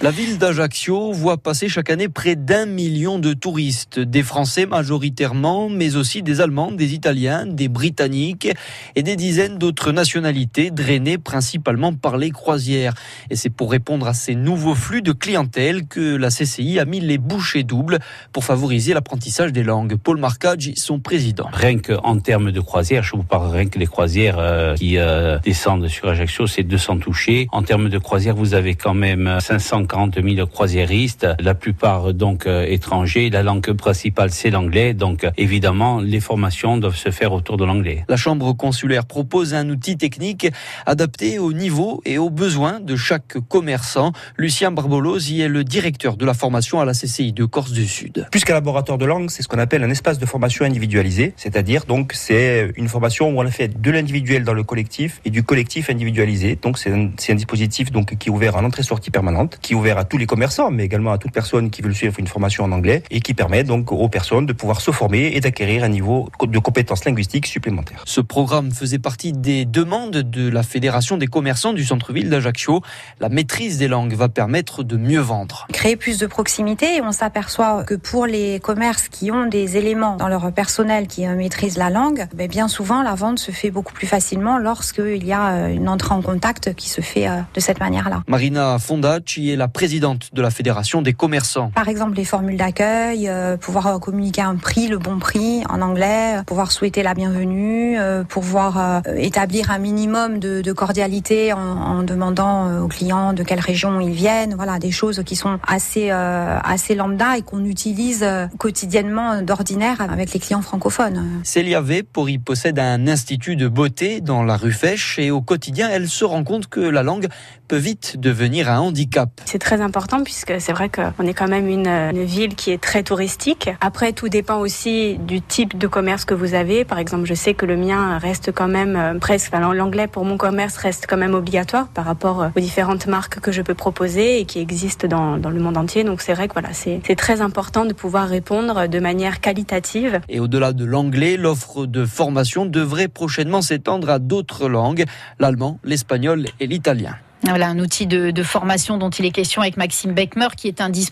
La ville d'Ajaccio voit passer chaque année près d'un million de touristes, des Français majoritairement, mais aussi des Allemands, des Italiens, des Britanniques et des dizaines d'autres nationalités drainées principalement par les croisières. Et c'est pour répondre à ces nouveaux flux de clientèle que la CCI a mis les bouchées doubles pour favoriser l'apprentissage des langues. Paul Marcaggi, son président. Rien qu'en termes de croisières, je vous parle rien que des croisières euh, qui euh, descendent sur Ajaccio, c'est 200 touchés. En termes de croisières, vous avez quand même 540 000 croisiéristes, la plupart donc euh, étrangers. La langue principale, c'est l'anglais. Donc évidemment, les formations doivent se faire autour de l'anglais. La Chambre consulaire propose un outil technique adapté au niveau et aux besoins de chaque commerçant. Lucien Barbolosi est le directeur de la formation à la CCI de Corse du Sud. Plus qu'un laboratoire de langue, c'est ce qu'on appelle un espace de formation individualisé, c'est-à-dire donc c'est une formation où on a fait de l'individuel dans le collectif et du collectif individualisé. Donc c'est un, un, dispositif donc qui est ouvert à l'entrée-sortie permanente, qui est ouvert à tous les commerçants, mais également à toute personne qui veut suivre une formation en anglais et qui permet donc aux personnes de pouvoir se former et d'acquérir un niveau de compétences linguistiques supplémentaires. Ce programme faisait partie des demandes de la Fédération des commerçants du centre-ville d'Ajaccio. La maîtrise des langues va permettre de mieux vendre. Créer plus de proximité et on s'aperçoit que pour les commerces qui ont des éléments dans leur personnel qui maîtrisent la langue, ben, bien souvent la vente se fait beaucoup plus facilement lorsqu'il y a une entrée en contact qui se fait de cette manière-là. Marina Fondacci est la présidente de la Fédération des commerçants. Par exemple, les formules d'accueil, euh, pouvoir communiquer un prix, le bon prix en anglais, pouvoir souhaiter la bienvenue, euh, pouvoir euh, établir un minimum de, de cordialité en, en, demandant aux clients de quelle région ils viennent. Voilà, des choses qui sont assez assez lambda et qu'on utilise quotidiennement d'ordinaire avec les clients francophones. Célia Vepori possède un institut de beauté dans la rue Fèche et au quotidien, elle se rend compte que la langue peut vite devenir un handicap. C'est très important puisque c'est vrai qu'on est quand même une, une, ville qui est très touristique. Après, tout dépend aussi du type de commerce que vous avez. Par exemple, je sais que le mien reste quand même presque, enfin, l'anglais pour mon commerce reste quand même obligatoire par rapport aux différentes marques que je peux proposer et qui existent dans, dans le monde entier. Donc c'est vrai que voilà, c'est très important de pouvoir répondre de manière qualitative. Et au-delà de l'anglais, l'offre de formation devrait prochainement s'étendre à d'autres langues, l'allemand, l'espagnol et l'italien. Voilà un outil de, formation dont il est question avec Maxime Beckmer qui est indispensable